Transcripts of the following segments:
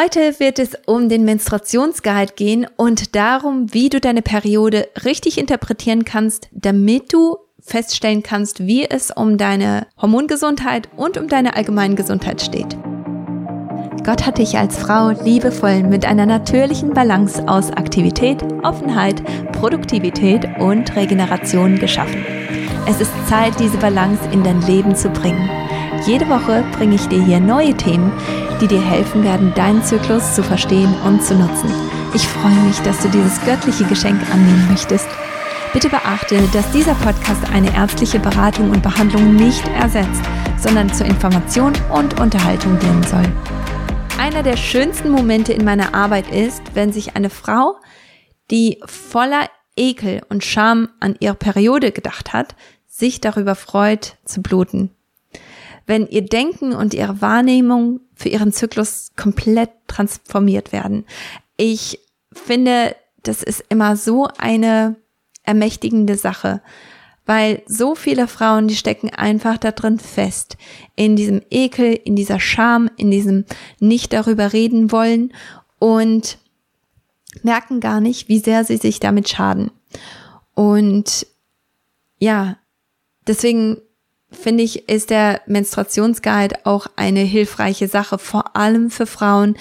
Heute wird es um den Menstruationsguide gehen und darum, wie du deine Periode richtig interpretieren kannst, damit du feststellen kannst, wie es um deine Hormongesundheit und um deine allgemeine Gesundheit steht. Gott hat dich als Frau liebevoll mit einer natürlichen Balance aus Aktivität, Offenheit, Produktivität und Regeneration geschaffen. Es ist Zeit, diese Balance in dein Leben zu bringen. Jede Woche bringe ich dir hier neue Themen, die dir helfen werden, deinen Zyklus zu verstehen und zu nutzen. Ich freue mich, dass du dieses göttliche Geschenk annehmen möchtest. Bitte beachte, dass dieser Podcast eine ärztliche Beratung und Behandlung nicht ersetzt, sondern zur Information und Unterhaltung dienen soll. Einer der schönsten Momente in meiner Arbeit ist, wenn sich eine Frau, die voller Ekel und Scham an ihre Periode gedacht hat, sich darüber freut zu bluten wenn ihr Denken und ihre Wahrnehmung für ihren Zyklus komplett transformiert werden. Ich finde, das ist immer so eine ermächtigende Sache, weil so viele Frauen, die stecken einfach da drin fest, in diesem Ekel, in dieser Scham, in diesem nicht darüber reden wollen und merken gar nicht, wie sehr sie sich damit schaden. Und ja, deswegen finde ich, ist der Menstruationsguide auch eine hilfreiche Sache, vor allem für Frauen,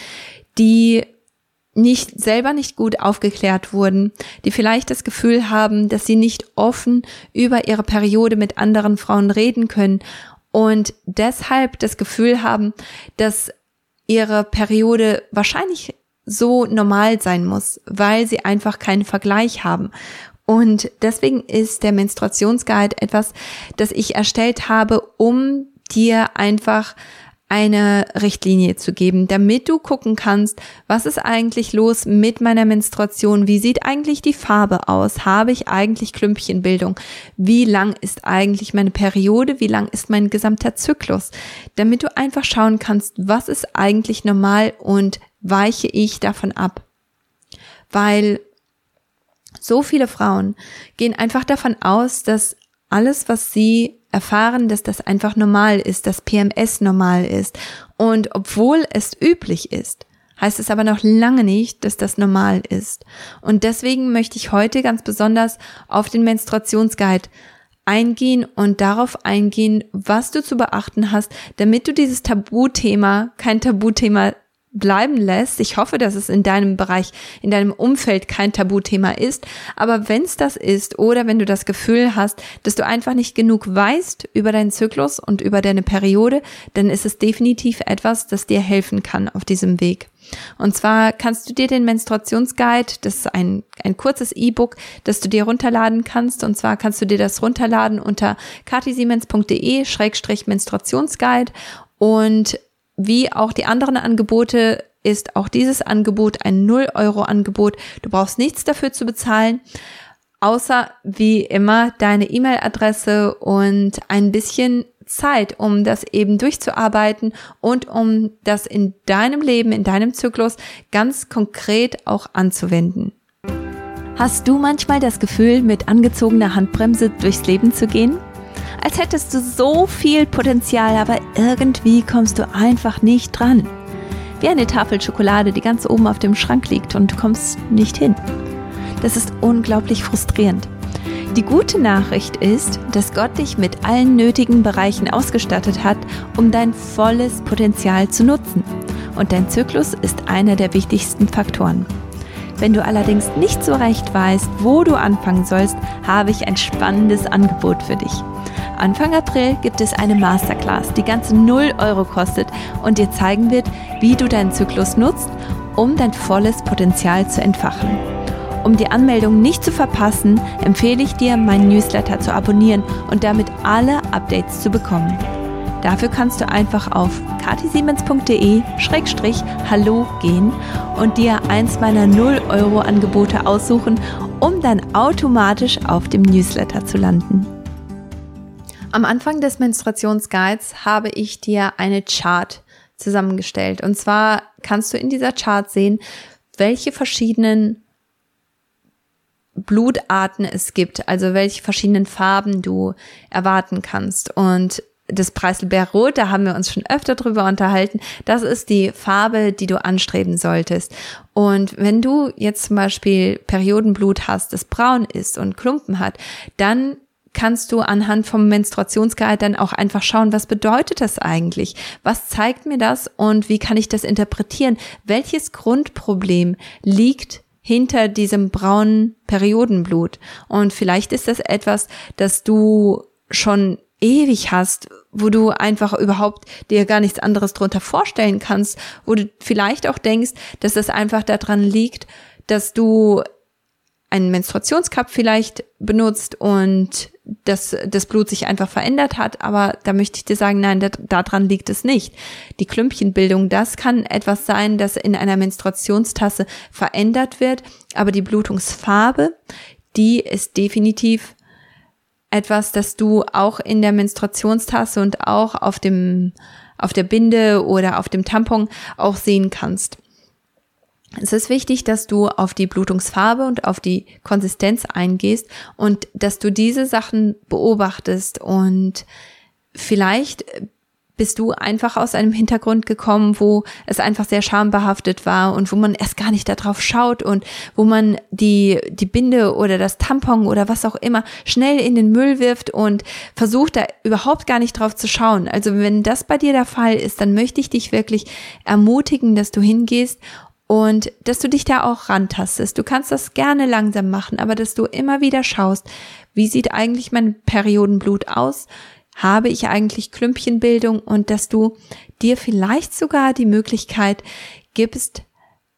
die nicht selber nicht gut aufgeklärt wurden, die vielleicht das Gefühl haben, dass sie nicht offen über ihre Periode mit anderen Frauen reden können und deshalb das Gefühl haben, dass ihre Periode wahrscheinlich so normal sein muss, weil sie einfach keinen Vergleich haben. Und deswegen ist der Menstruationsguide etwas, das ich erstellt habe, um dir einfach eine Richtlinie zu geben, damit du gucken kannst, was ist eigentlich los mit meiner Menstruation? Wie sieht eigentlich die Farbe aus? Habe ich eigentlich Klümpchenbildung? Wie lang ist eigentlich meine Periode? Wie lang ist mein gesamter Zyklus? Damit du einfach schauen kannst, was ist eigentlich normal und weiche ich davon ab? Weil so viele Frauen gehen einfach davon aus, dass alles, was sie erfahren, dass das einfach normal ist, dass PMS normal ist. Und obwohl es üblich ist, heißt es aber noch lange nicht, dass das normal ist. Und deswegen möchte ich heute ganz besonders auf den Menstruationsguide eingehen und darauf eingehen, was du zu beachten hast, damit du dieses Tabuthema kein Tabuthema bleiben lässt. Ich hoffe, dass es in deinem Bereich, in deinem Umfeld kein Tabuthema ist. Aber wenn es das ist oder wenn du das Gefühl hast, dass du einfach nicht genug weißt über deinen Zyklus und über deine Periode, dann ist es definitiv etwas, das dir helfen kann auf diesem Weg. Und zwar kannst du dir den Menstruationsguide, das ist ein, ein kurzes E-Book, das du dir runterladen kannst. Und zwar kannst du dir das runterladen unter katisiemens.de-menstruationsguide und wie auch die anderen Angebote ist auch dieses Angebot ein 0 Euro Angebot. Du brauchst nichts dafür zu bezahlen, außer wie immer deine E-Mail-Adresse und ein bisschen Zeit, um das eben durchzuarbeiten und um das in deinem Leben, in deinem Zyklus ganz konkret auch anzuwenden. Hast du manchmal das Gefühl, mit angezogener Handbremse durchs Leben zu gehen? Als hättest du so viel Potenzial, aber irgendwie kommst du einfach nicht dran. Wie eine Tafel Schokolade, die ganz oben auf dem Schrank liegt und du kommst nicht hin. Das ist unglaublich frustrierend. Die gute Nachricht ist, dass Gott dich mit allen nötigen Bereichen ausgestattet hat, um dein volles Potenzial zu nutzen. Und dein Zyklus ist einer der wichtigsten Faktoren. Wenn du allerdings nicht so recht weißt, wo du anfangen sollst, habe ich ein spannendes Angebot für dich. Anfang April gibt es eine Masterclass, die ganze 0 Euro kostet und dir zeigen wird, wie du deinen Zyklus nutzt, um dein volles Potenzial zu entfachen. Um die Anmeldung nicht zu verpassen, empfehle ich dir, meinen Newsletter zu abonnieren und damit alle Updates zu bekommen. Dafür kannst du einfach auf katisiemens.de-hallo gehen und dir eins meiner 0 Euro Angebote aussuchen, um dann automatisch auf dem Newsletter zu landen. Am Anfang des Menstruationsguides habe ich dir eine Chart zusammengestellt. Und zwar kannst du in dieser Chart sehen, welche verschiedenen Blutarten es gibt, also welche verschiedenen Farben du erwarten kannst. Und das Preiselbeerrot, da haben wir uns schon öfter drüber unterhalten. Das ist die Farbe, die du anstreben solltest. Und wenn du jetzt zum Beispiel Periodenblut hast, das braun ist und Klumpen hat, dann kannst du anhand vom Menstruationsguide dann auch einfach schauen, was bedeutet das eigentlich? Was zeigt mir das und wie kann ich das interpretieren? Welches Grundproblem liegt hinter diesem braunen Periodenblut? Und vielleicht ist das etwas, das du schon ewig hast, wo du einfach überhaupt dir gar nichts anderes drunter vorstellen kannst, wo du vielleicht auch denkst, dass es einfach daran liegt, dass du einen Menstruationscup vielleicht benutzt und dass das Blut sich einfach verändert hat, aber da möchte ich dir sagen, nein, daran liegt es nicht. Die Klümpchenbildung, das kann etwas sein, das in einer Menstruationstasse verändert wird, aber die Blutungsfarbe, die ist definitiv etwas, das du auch in der Menstruationstasse und auch auf dem, auf der Binde oder auf dem Tampon auch sehen kannst. Es ist wichtig, dass du auf die Blutungsfarbe und auf die Konsistenz eingehst und dass du diese Sachen beobachtest und vielleicht bist du einfach aus einem Hintergrund gekommen, wo es einfach sehr schambehaftet war und wo man erst gar nicht darauf schaut und wo man die, die Binde oder das Tampon oder was auch immer schnell in den Müll wirft und versucht da überhaupt gar nicht drauf zu schauen. Also wenn das bei dir der Fall ist, dann möchte ich dich wirklich ermutigen, dass du hingehst und dass du dich da auch rantastest. Du kannst das gerne langsam machen, aber dass du immer wieder schaust, wie sieht eigentlich mein Periodenblut aus? habe ich eigentlich Klümpchenbildung und dass du dir vielleicht sogar die Möglichkeit gibst,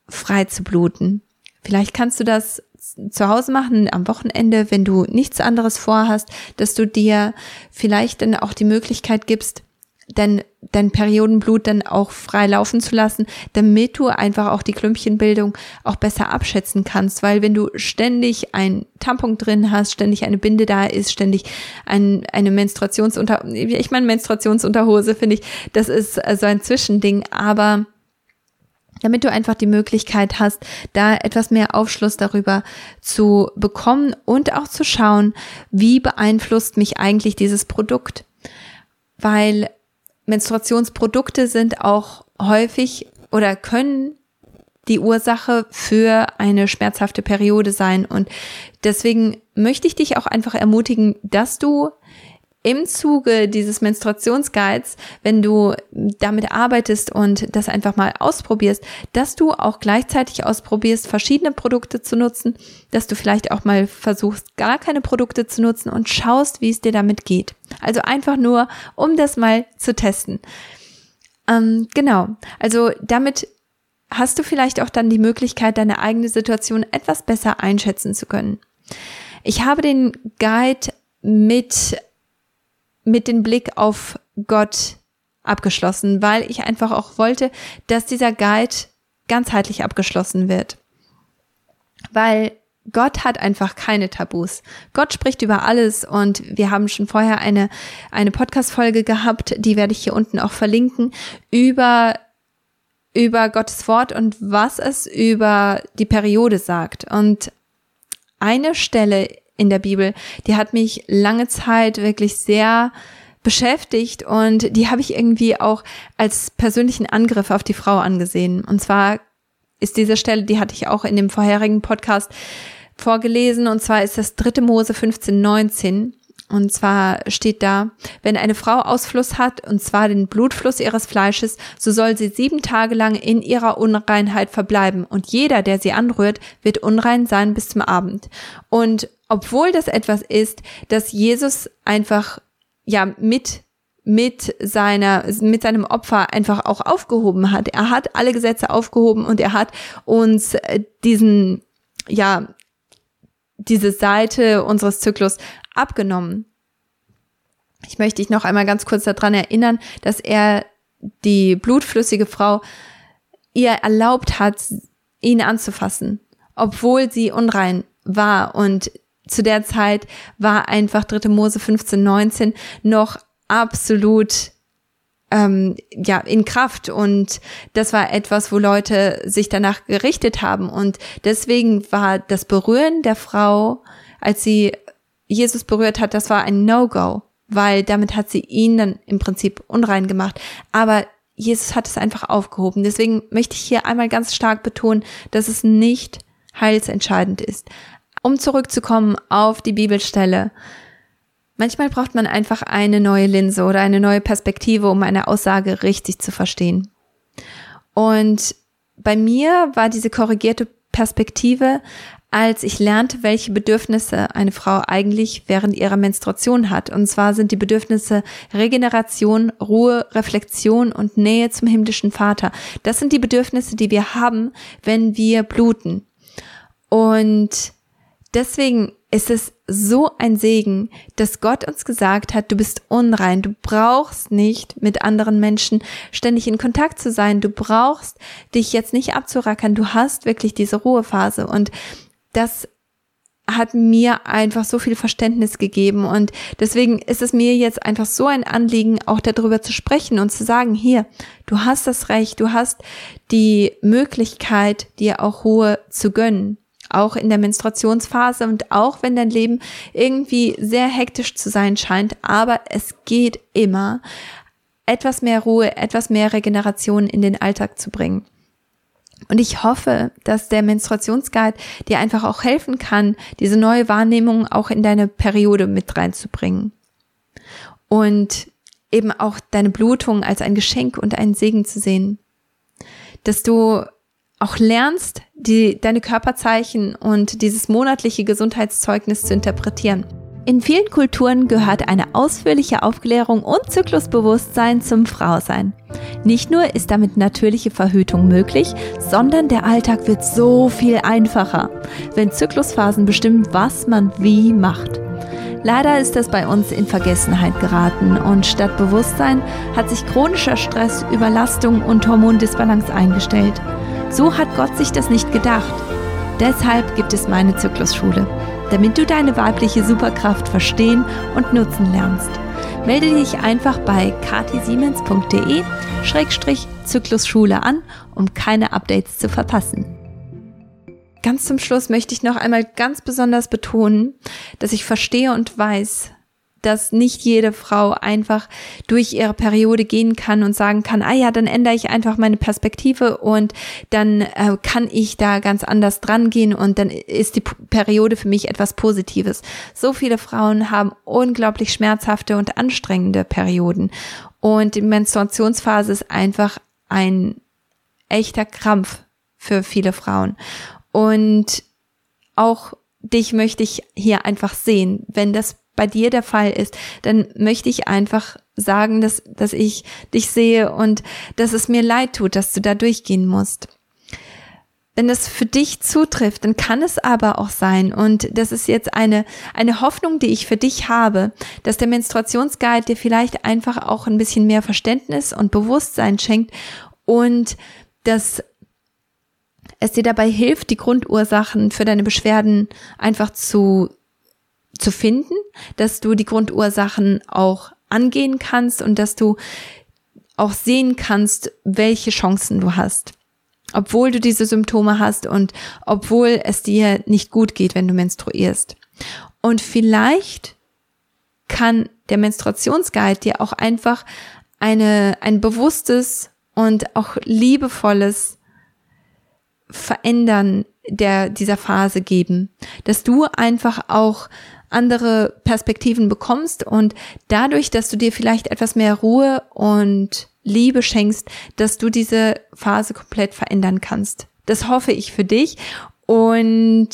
frei zu bluten. Vielleicht kannst du das zu Hause machen am Wochenende, wenn du nichts anderes vorhast, dass du dir vielleicht dann auch die Möglichkeit gibst, dein, dein Periodenblut dann auch frei laufen zu lassen, damit du einfach auch die Klümpchenbildung auch besser abschätzen kannst. Weil wenn du ständig ein Tampon drin hast, ständig eine Binde da ist, ständig ein, eine Menstruationsunter, ich meine Menstruationsunterhose finde ich, das ist so ein Zwischending, aber damit du einfach die Möglichkeit hast, da etwas mehr Aufschluss darüber zu bekommen und auch zu schauen, wie beeinflusst mich eigentlich dieses Produkt. Weil Menstruationsprodukte sind auch häufig oder können die Ursache für eine schmerzhafte Periode sein. Und deswegen möchte ich dich auch einfach ermutigen, dass du im Zuge dieses Menstruationsguides, wenn du damit arbeitest und das einfach mal ausprobierst, dass du auch gleichzeitig ausprobierst, verschiedene Produkte zu nutzen, dass du vielleicht auch mal versuchst, gar keine Produkte zu nutzen und schaust, wie es dir damit geht. Also einfach nur, um das mal zu testen. Ähm, genau. Also damit hast du vielleicht auch dann die Möglichkeit, deine eigene Situation etwas besser einschätzen zu können. Ich habe den Guide mit mit dem Blick auf Gott abgeschlossen, weil ich einfach auch wollte, dass dieser Guide ganzheitlich abgeschlossen wird. Weil Gott hat einfach keine Tabus. Gott spricht über alles und wir haben schon vorher eine, eine Podcast-Folge gehabt, die werde ich hier unten auch verlinken, über, über Gottes Wort und was es über die Periode sagt. Und eine Stelle in der Bibel, die hat mich lange Zeit wirklich sehr beschäftigt und die habe ich irgendwie auch als persönlichen Angriff auf die Frau angesehen. Und zwar ist diese Stelle, die hatte ich auch in dem vorherigen Podcast vorgelesen, und zwar ist das dritte Mose 15, 19. Und zwar steht da, wenn eine Frau Ausfluss hat, und zwar den Blutfluss ihres Fleisches, so soll sie sieben Tage lang in ihrer Unreinheit verbleiben. Und jeder, der sie anrührt, wird unrein sein bis zum Abend. Und obwohl das etwas ist, das Jesus einfach, ja, mit mit seiner, mit seinem Opfer einfach auch aufgehoben hat. Er hat alle Gesetze aufgehoben und er hat uns äh, diesen, ja, diese Seite unseres Zyklus abgenommen. Ich möchte dich noch einmal ganz kurz daran erinnern, dass er die blutflüssige Frau ihr erlaubt hat, ihn anzufassen, obwohl sie unrein war. Und zu der Zeit war einfach 3. Mose 15, 19 noch absolut ähm, ja in Kraft und das war etwas, wo Leute sich danach gerichtet haben und deswegen war das Berühren der Frau, als sie Jesus berührt hat, das war ein No-Go, weil damit hat sie ihn dann im Prinzip unrein gemacht. Aber Jesus hat es einfach aufgehoben. Deswegen möchte ich hier einmal ganz stark betonen, dass es nicht heilsentscheidend ist. Um zurückzukommen auf die Bibelstelle. Manchmal braucht man einfach eine neue Linse oder eine neue Perspektive, um eine Aussage richtig zu verstehen. Und bei mir war diese korrigierte Perspektive, als ich lernte, welche Bedürfnisse eine Frau eigentlich während ihrer Menstruation hat. Und zwar sind die Bedürfnisse Regeneration, Ruhe, Reflexion und Nähe zum himmlischen Vater. Das sind die Bedürfnisse, die wir haben, wenn wir bluten. Und deswegen ist es so ein Segen, dass Gott uns gesagt hat, du bist unrein, du brauchst nicht mit anderen Menschen ständig in Kontakt zu sein, du brauchst dich jetzt nicht abzurackern, du hast wirklich diese Ruhephase. Und das hat mir einfach so viel Verständnis gegeben. Und deswegen ist es mir jetzt einfach so ein Anliegen, auch darüber zu sprechen und zu sagen, hier, du hast das Recht, du hast die Möglichkeit, dir auch Ruhe zu gönnen auch in der Menstruationsphase und auch wenn dein Leben irgendwie sehr hektisch zu sein scheint, aber es geht immer, etwas mehr Ruhe, etwas mehr Regeneration in den Alltag zu bringen. Und ich hoffe, dass der Menstruationsguide dir einfach auch helfen kann, diese neue Wahrnehmung auch in deine Periode mit reinzubringen. Und eben auch deine Blutung als ein Geschenk und einen Segen zu sehen. Dass du auch lernst, die, deine Körperzeichen und dieses monatliche Gesundheitszeugnis zu interpretieren. In vielen Kulturen gehört eine ausführliche Aufklärung und Zyklusbewusstsein zum Frausein. Nicht nur ist damit natürliche Verhütung möglich, sondern der Alltag wird so viel einfacher, wenn Zyklusphasen bestimmen, was man wie macht. Leider ist das bei uns in Vergessenheit geraten und statt Bewusstsein hat sich chronischer Stress, Überlastung und Hormondisbalance eingestellt. So hat Gott sich das nicht gedacht. Deshalb gibt es meine Zyklusschule, damit du deine weibliche Superkraft verstehen und nutzen lernst. Melde dich einfach bei katisiemens.de-zyklusschule an, um keine Updates zu verpassen. Ganz zum Schluss möchte ich noch einmal ganz besonders betonen, dass ich verstehe und weiß, dass nicht jede Frau einfach durch ihre Periode gehen kann und sagen kann, ah ja, dann ändere ich einfach meine Perspektive und dann äh, kann ich da ganz anders dran gehen und dann ist die Periode für mich etwas Positives. So viele Frauen haben unglaublich schmerzhafte und anstrengende Perioden und die Menstruationsphase ist einfach ein echter Krampf für viele Frauen und auch dich möchte ich hier einfach sehen, wenn das bei dir der Fall ist, dann möchte ich einfach sagen, dass, dass ich dich sehe und dass es mir leid tut, dass du da durchgehen musst. Wenn es für dich zutrifft, dann kann es aber auch sein, und das ist jetzt eine, eine Hoffnung, die ich für dich habe, dass der Menstruationsguide dir vielleicht einfach auch ein bisschen mehr Verständnis und Bewusstsein schenkt und dass es dir dabei hilft, die Grundursachen für deine Beschwerden einfach zu zu finden, dass du die Grundursachen auch angehen kannst und dass du auch sehen kannst, welche Chancen du hast. Obwohl du diese Symptome hast und obwohl es dir nicht gut geht, wenn du menstruierst. Und vielleicht kann der Menstruationsguide dir auch einfach eine, ein bewusstes und auch liebevolles Verändern der, dieser Phase geben, dass du einfach auch andere Perspektiven bekommst und dadurch, dass du dir vielleicht etwas mehr Ruhe und Liebe schenkst, dass du diese Phase komplett verändern kannst. Das hoffe ich für dich und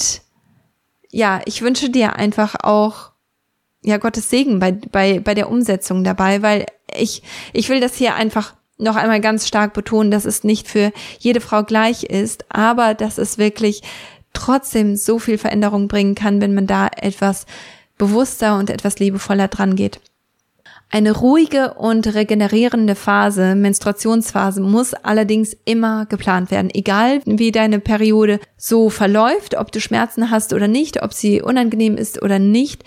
ja, ich wünsche dir einfach auch ja Gottes Segen bei bei bei der Umsetzung dabei, weil ich ich will das hier einfach noch einmal ganz stark betonen, dass es nicht für jede Frau gleich ist, aber dass es wirklich trotzdem so viel Veränderung bringen kann, wenn man da etwas bewusster und etwas liebevoller dran geht. Eine ruhige und regenerierende Phase, Menstruationsphase, muss allerdings immer geplant werden. Egal wie deine Periode so verläuft, ob du Schmerzen hast oder nicht, ob sie unangenehm ist oder nicht,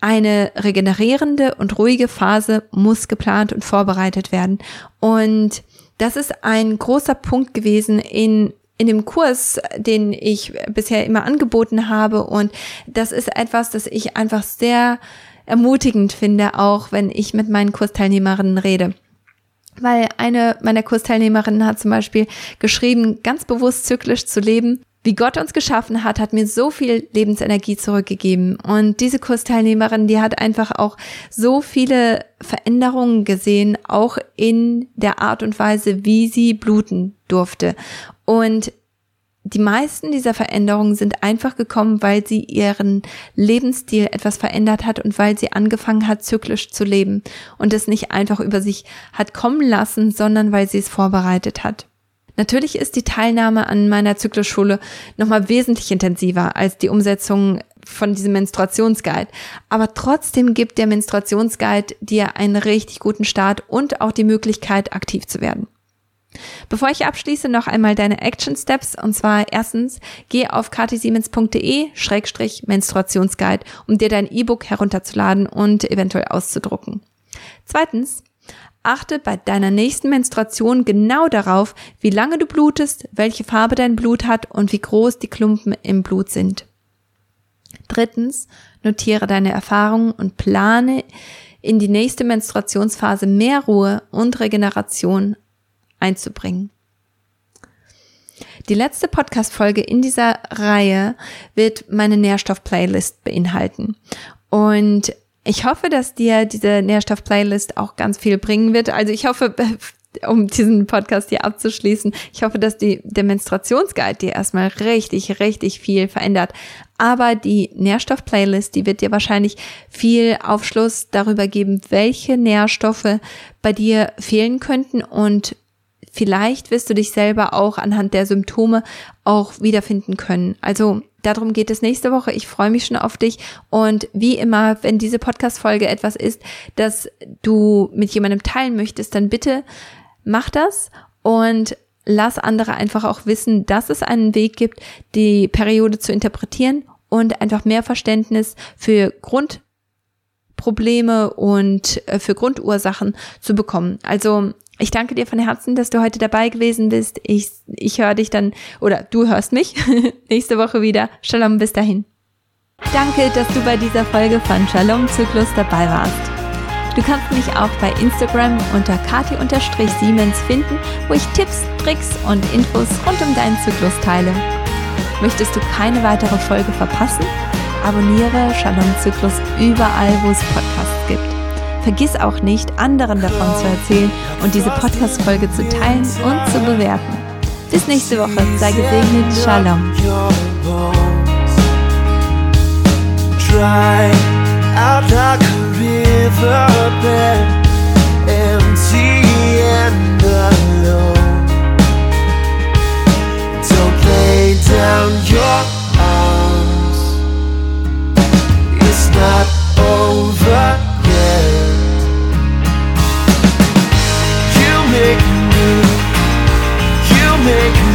eine regenerierende und ruhige Phase muss geplant und vorbereitet werden. Und das ist ein großer Punkt gewesen in in dem Kurs, den ich bisher immer angeboten habe. Und das ist etwas, das ich einfach sehr ermutigend finde, auch wenn ich mit meinen Kursteilnehmerinnen rede. Weil eine meiner Kursteilnehmerinnen hat zum Beispiel geschrieben, ganz bewusst zyklisch zu leben. Wie Gott uns geschaffen hat, hat mir so viel Lebensenergie zurückgegeben. Und diese Kursteilnehmerin, die hat einfach auch so viele Veränderungen gesehen, auch in der Art und Weise, wie sie bluten durfte. Und die meisten dieser Veränderungen sind einfach gekommen, weil sie ihren Lebensstil etwas verändert hat und weil sie angefangen hat, zyklisch zu leben und es nicht einfach über sich hat kommen lassen, sondern weil sie es vorbereitet hat. Natürlich ist die Teilnahme an meiner Zyklusschule nochmal wesentlich intensiver als die Umsetzung von diesem Menstruationsguide. Aber trotzdem gibt der Menstruationsguide dir einen richtig guten Start und auch die Möglichkeit, aktiv zu werden. Bevor ich abschließe, noch einmal deine Action Steps. Und zwar erstens, geh auf katisiemens.de-menstruationsguide, um dir dein E-Book herunterzuladen und eventuell auszudrucken. Zweitens, achte bei deiner nächsten Menstruation genau darauf, wie lange du blutest, welche Farbe dein Blut hat und wie groß die Klumpen im Blut sind. Drittens, notiere deine Erfahrungen und plane in die nächste Menstruationsphase mehr Ruhe und Regeneration einzubringen. Die letzte Podcast-Folge in dieser Reihe wird meine Nährstoff-Playlist beinhalten. Und ich hoffe, dass dir diese Nährstoff-Playlist auch ganz viel bringen wird. Also ich hoffe, um diesen Podcast hier abzuschließen, ich hoffe, dass die, der Menstruationsguide dir erstmal richtig, richtig viel verändert. Aber die Nährstoff-Playlist, die wird dir wahrscheinlich viel Aufschluss darüber geben, welche Nährstoffe bei dir fehlen könnten und vielleicht wirst du dich selber auch anhand der Symptome auch wiederfinden können. Also darum geht es nächste Woche. Ich freue mich schon auf dich. Und wie immer, wenn diese Podcast-Folge etwas ist, das du mit jemandem teilen möchtest, dann bitte mach das und lass andere einfach auch wissen, dass es einen Weg gibt, die Periode zu interpretieren und einfach mehr Verständnis für Grundprobleme und äh, für Grundursachen zu bekommen. Also ich danke dir von Herzen, dass du heute dabei gewesen bist. Ich, ich höre dich dann, oder du hörst mich nächste Woche wieder. Shalom, bis dahin. Danke, dass du bei dieser Folge von Shalom Zyklus dabei warst. Du kannst mich auch bei Instagram unter kati-siemens finden, wo ich Tipps, Tricks und Infos rund um deinen Zyklus teile. Möchtest du keine weitere Folge verpassen? Abonniere Shalom Zyklus überall, wo es Podcasts gibt. Vergiss auch nicht, anderen davon zu erzählen und diese Podcast-Folge zu teilen und zu bewerten. Bis nächste Woche. Sei gesegnet. Shalom. Down your arms. It's not over. Not